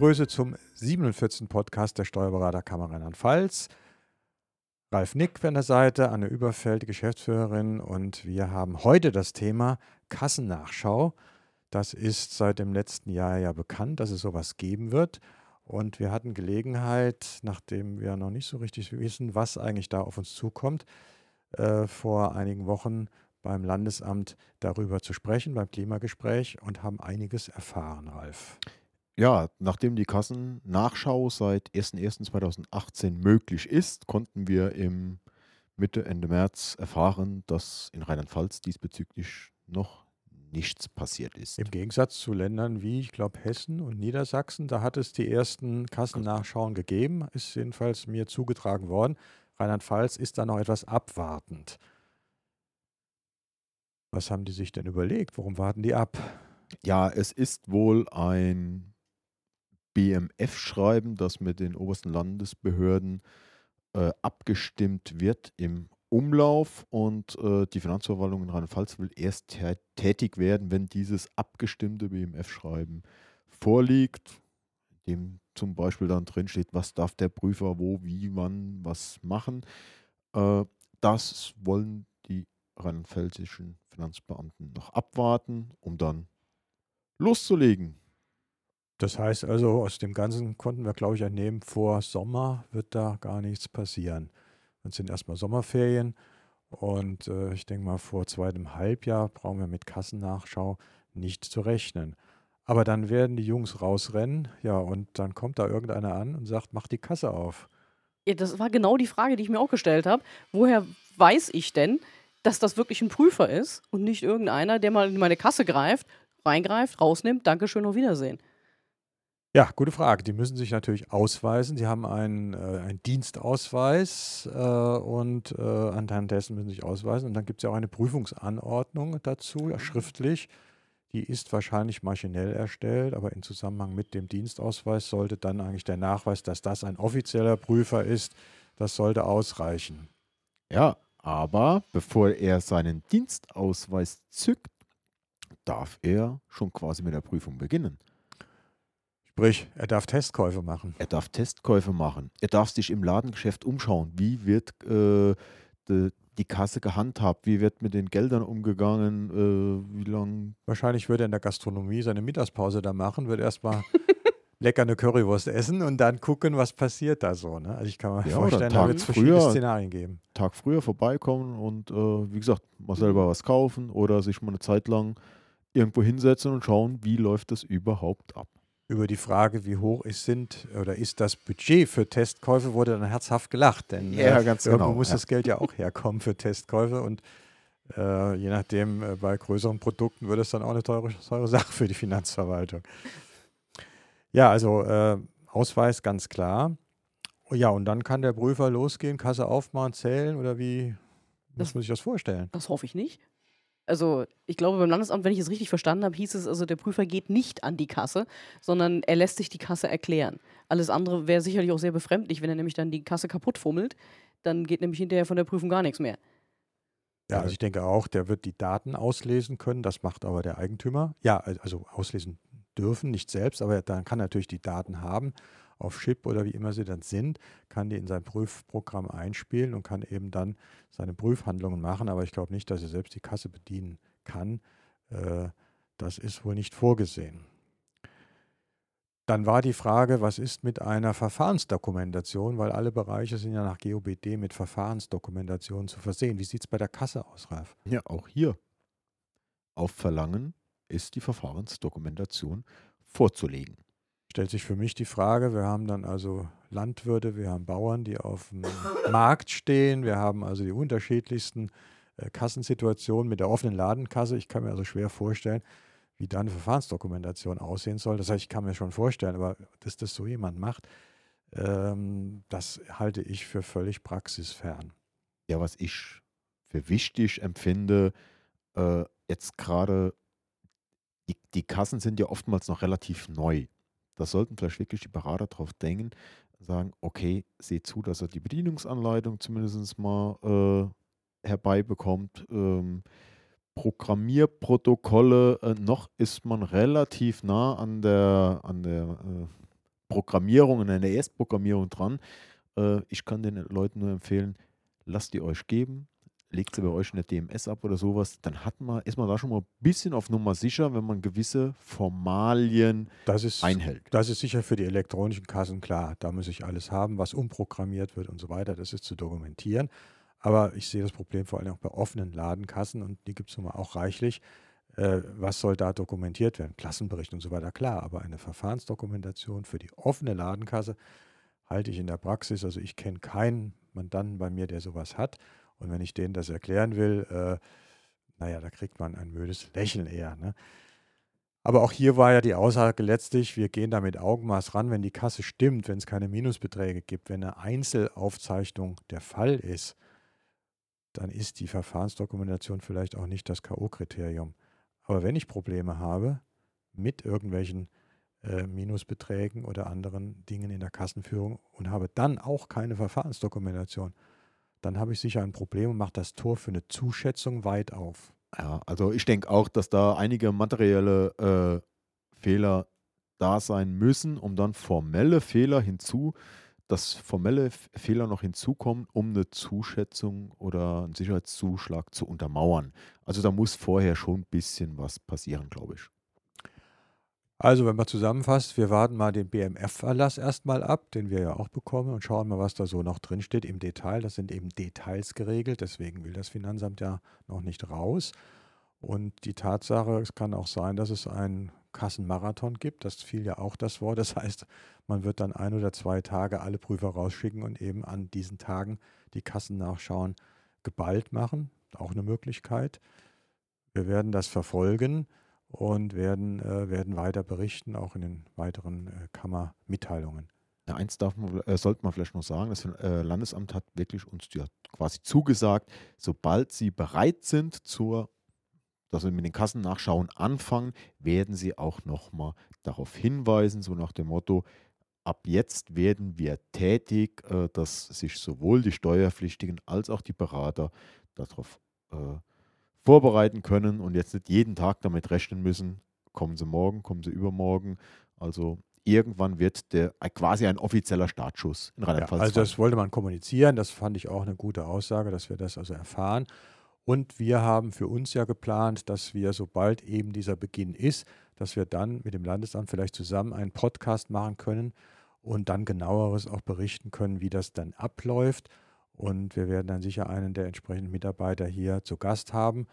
begrüße zum 47. Podcast der Steuerberaterkammer Rheinland-Pfalz. Ralf Nick an der Seite, Anne Überfeld, die Geschäftsführerin, und wir haben heute das Thema Kassennachschau. Das ist seit dem letzten Jahr ja bekannt, dass es sowas geben wird. Und wir hatten Gelegenheit, nachdem wir noch nicht so richtig wissen, was eigentlich da auf uns zukommt, äh, vor einigen Wochen beim Landesamt darüber zu sprechen, beim Klimagespräch und haben einiges erfahren, Ralf. Ja, nachdem die Kassennachschau seit 01.01.2018 möglich ist, konnten wir im Mitte, Ende März erfahren, dass in Rheinland-Pfalz diesbezüglich noch nichts passiert ist. Im Gegensatz zu Ländern wie, ich glaube, Hessen und Niedersachsen, da hat es die ersten Kassennachschauen gegeben, ist jedenfalls mir zugetragen worden. Rheinland-Pfalz ist da noch etwas abwartend. Was haben die sich denn überlegt? Warum warten die ab? Ja, es ist wohl ein BMF-Schreiben, das mit den obersten Landesbehörden äh, abgestimmt wird im Umlauf und äh, die Finanzverwaltung in Rheinland-Pfalz will erst tätig werden, wenn dieses abgestimmte BMF-Schreiben vorliegt, dem zum Beispiel dann drin steht, was darf der Prüfer wo, wie, wann, was machen. Äh, das wollen die rheinland-pfälzischen Finanzbeamten noch abwarten, um dann loszulegen. Das heißt also, aus dem Ganzen konnten wir, glaube ich, entnehmen, vor Sommer wird da gar nichts passieren. Dann sind erstmal Sommerferien und äh, ich denke mal, vor zweitem Halbjahr brauchen wir mit Kassennachschau nicht zu rechnen. Aber dann werden die Jungs rausrennen, ja, und dann kommt da irgendeiner an und sagt, mach die Kasse auf. Ja, das war genau die Frage, die ich mir auch gestellt habe. Woher weiß ich denn, dass das wirklich ein Prüfer ist und nicht irgendeiner, der mal in meine Kasse greift, reingreift, rausnimmt, Dankeschön, auf Wiedersehen? Ja, gute Frage. Die müssen sich natürlich ausweisen. Sie haben einen, äh, einen Dienstausweis äh, und äh, anhand dessen müssen sie sich ausweisen. Und dann gibt es ja auch eine Prüfungsanordnung dazu, ja, schriftlich. Die ist wahrscheinlich maschinell erstellt, aber in Zusammenhang mit dem Dienstausweis sollte dann eigentlich der Nachweis, dass das ein offizieller Prüfer ist, das sollte ausreichen. Ja, aber bevor er seinen Dienstausweis zückt, darf er schon quasi mit der Prüfung beginnen. Sprich, er darf Testkäufe machen. Er darf Testkäufe machen. Er darf sich im Ladengeschäft umschauen. Wie wird äh, de, die Kasse gehandhabt? Wie wird mit den Geldern umgegangen? Äh, wie lang? Wahrscheinlich würde er in der Gastronomie seine Mittagspause da machen, wird erstmal lecker eine Currywurst essen und dann gucken, was passiert da so. Ne? Also ich kann mir ja, vorstellen, da wird es verschiedene Szenarien geben. Tag früher vorbeikommen und äh, wie gesagt, mal selber was kaufen oder sich mal eine Zeit lang irgendwo hinsetzen und schauen, wie läuft das überhaupt ab. Über die Frage, wie hoch ist, sind oder ist das Budget für Testkäufe, wurde dann herzhaft gelacht. Denn ja, äh, ganz irgendwo genau, muss ja. das Geld ja auch herkommen für Testkäufe und äh, je nachdem, äh, bei größeren Produkten wird es dann auch eine teure, teure Sache für die Finanzverwaltung. Ja, also äh, Ausweis ganz klar. Ja, und dann kann der Prüfer losgehen, Kasse aufmachen, zählen oder wie das, muss man sich das vorstellen? Das hoffe ich nicht. Also, ich glaube, beim Landesamt, wenn ich es richtig verstanden habe, hieß es, also der Prüfer geht nicht an die Kasse, sondern er lässt sich die Kasse erklären. Alles andere wäre sicherlich auch sehr befremdlich, wenn er nämlich dann die Kasse kaputt fummelt. Dann geht nämlich hinterher von der Prüfung gar nichts mehr. Ja, also ich denke auch, der wird die Daten auslesen können. Das macht aber der Eigentümer. Ja, also auslesen dürfen, nicht selbst, aber dann kann natürlich die Daten haben auf Chip oder wie immer sie dann sind, kann die in sein Prüfprogramm einspielen und kann eben dann seine Prüfhandlungen machen. Aber ich glaube nicht, dass er selbst die Kasse bedienen kann. Äh, das ist wohl nicht vorgesehen. Dann war die Frage, was ist mit einer Verfahrensdokumentation, weil alle Bereiche sind ja nach GOBD mit Verfahrensdokumentation zu versehen. Wie sieht es bei der Kasse aus, Ralf? Ja, auch hier. Auf Verlangen ist die Verfahrensdokumentation vorzulegen. Stellt sich für mich die Frage, wir haben dann also Landwirte, wir haben Bauern, die auf dem Markt stehen, wir haben also die unterschiedlichsten äh, Kassensituationen mit der offenen Ladenkasse. Ich kann mir also schwer vorstellen, wie da eine Verfahrensdokumentation aussehen soll. Das heißt, ich kann mir schon vorstellen, aber dass das so jemand macht, ähm, das halte ich für völlig praxisfern. Ja, was ich für wichtig empfinde, äh, jetzt gerade die, die Kassen sind ja oftmals noch relativ neu. Da sollten vielleicht wirklich die Berater drauf denken, sagen, okay, seht zu, dass er die Bedienungsanleitung zumindest mal äh, herbeibekommt. Ähm, Programmierprotokolle, äh, noch ist man relativ nah an der, an der äh, Programmierung an der Erstprogrammierung dran. Äh, ich kann den Leuten nur empfehlen, lasst die euch geben, legt sie bei euch in der DMS ab oder sowas, dann hat man, ist man da schon mal ein bisschen auf Nummer sicher, wenn man gewisse Formalien das ist, einhält. Das ist sicher für die elektronischen Kassen klar. Da muss ich alles haben, was umprogrammiert wird und so weiter. Das ist zu dokumentieren. Aber ich sehe das Problem vor allem auch bei offenen Ladenkassen und die gibt es nun mal auch reichlich. Äh, was soll da dokumentiert werden? Klassenbericht und so weiter, klar. Aber eine Verfahrensdokumentation für die offene Ladenkasse halte ich in der Praxis. Also ich kenne keinen Mandanten bei mir, der sowas hat. Und wenn ich denen das erklären will, äh, naja, da kriegt man ein müdes Lächeln eher. Ne? Aber auch hier war ja die Aussage letztlich, wir gehen da mit Augenmaß ran, wenn die Kasse stimmt, wenn es keine Minusbeträge gibt, wenn eine Einzelaufzeichnung der Fall ist, dann ist die Verfahrensdokumentation vielleicht auch nicht das K.O.-Kriterium. Aber wenn ich Probleme habe mit irgendwelchen äh, Minusbeträgen oder anderen Dingen in der Kassenführung und habe dann auch keine Verfahrensdokumentation, dann habe ich sicher ein Problem und mache das Tor für eine Zuschätzung weit auf. Ja, also ich denke auch, dass da einige materielle äh, Fehler da sein müssen, um dann formelle Fehler hinzu, dass formelle Fehler noch hinzukommen, um eine Zuschätzung oder einen Sicherheitszuschlag zu untermauern. Also da muss vorher schon ein bisschen was passieren, glaube ich. Also, wenn man zusammenfasst, wir warten mal den BMF-Erlass erstmal ab, den wir ja auch bekommen, und schauen mal, was da so noch drinsteht im Detail. Das sind eben Details geregelt, deswegen will das Finanzamt ja noch nicht raus. Und die Tatsache, es kann auch sein, dass es einen Kassenmarathon gibt, das fiel ja auch das Wort. Das heißt, man wird dann ein oder zwei Tage alle Prüfer rausschicken und eben an diesen Tagen die Kassen nachschauen, geballt machen. Auch eine Möglichkeit. Wir werden das verfolgen und werden, äh, werden weiter berichten, auch in den weiteren äh, Kammermitteilungen. Ja, eins darf man, äh, sollte man vielleicht noch sagen, das äh, Landesamt hat wirklich uns ja quasi zugesagt, sobald sie bereit sind zur dass wir mit den Kassennachschauen anfangen, werden sie auch nochmal darauf hinweisen, so nach dem Motto, ab jetzt werden wir tätig, äh, dass sich sowohl die Steuerpflichtigen als auch die Berater darauf äh, vorbereiten können und jetzt nicht jeden Tag damit rechnen müssen, kommen sie morgen, kommen sie übermorgen. Also irgendwann wird der äh, quasi ein offizieller Startschuss in Rheinland-Pfalz. Ja, also das wollte man kommunizieren, das fand ich auch eine gute Aussage, dass wir das also erfahren. Und wir haben für uns ja geplant, dass wir, sobald eben dieser Beginn ist, dass wir dann mit dem Landesamt vielleicht zusammen einen Podcast machen können und dann genaueres auch berichten können, wie das dann abläuft und wir werden dann sicher einen der entsprechenden Mitarbeiter hier zu Gast haben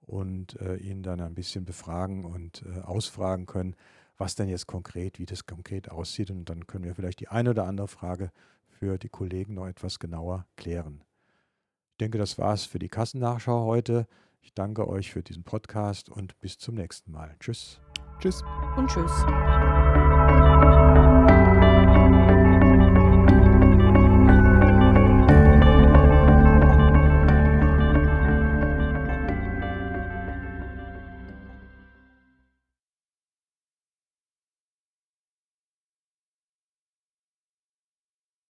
und äh, ihn dann ein bisschen befragen und äh, ausfragen können, was denn jetzt konkret, wie das konkret aussieht. Und dann können wir vielleicht die eine oder andere Frage für die Kollegen noch etwas genauer klären. Ich denke, das war es für die Kassennachschau heute. Ich danke euch für diesen Podcast und bis zum nächsten Mal. Tschüss. Tschüss. Und tschüss.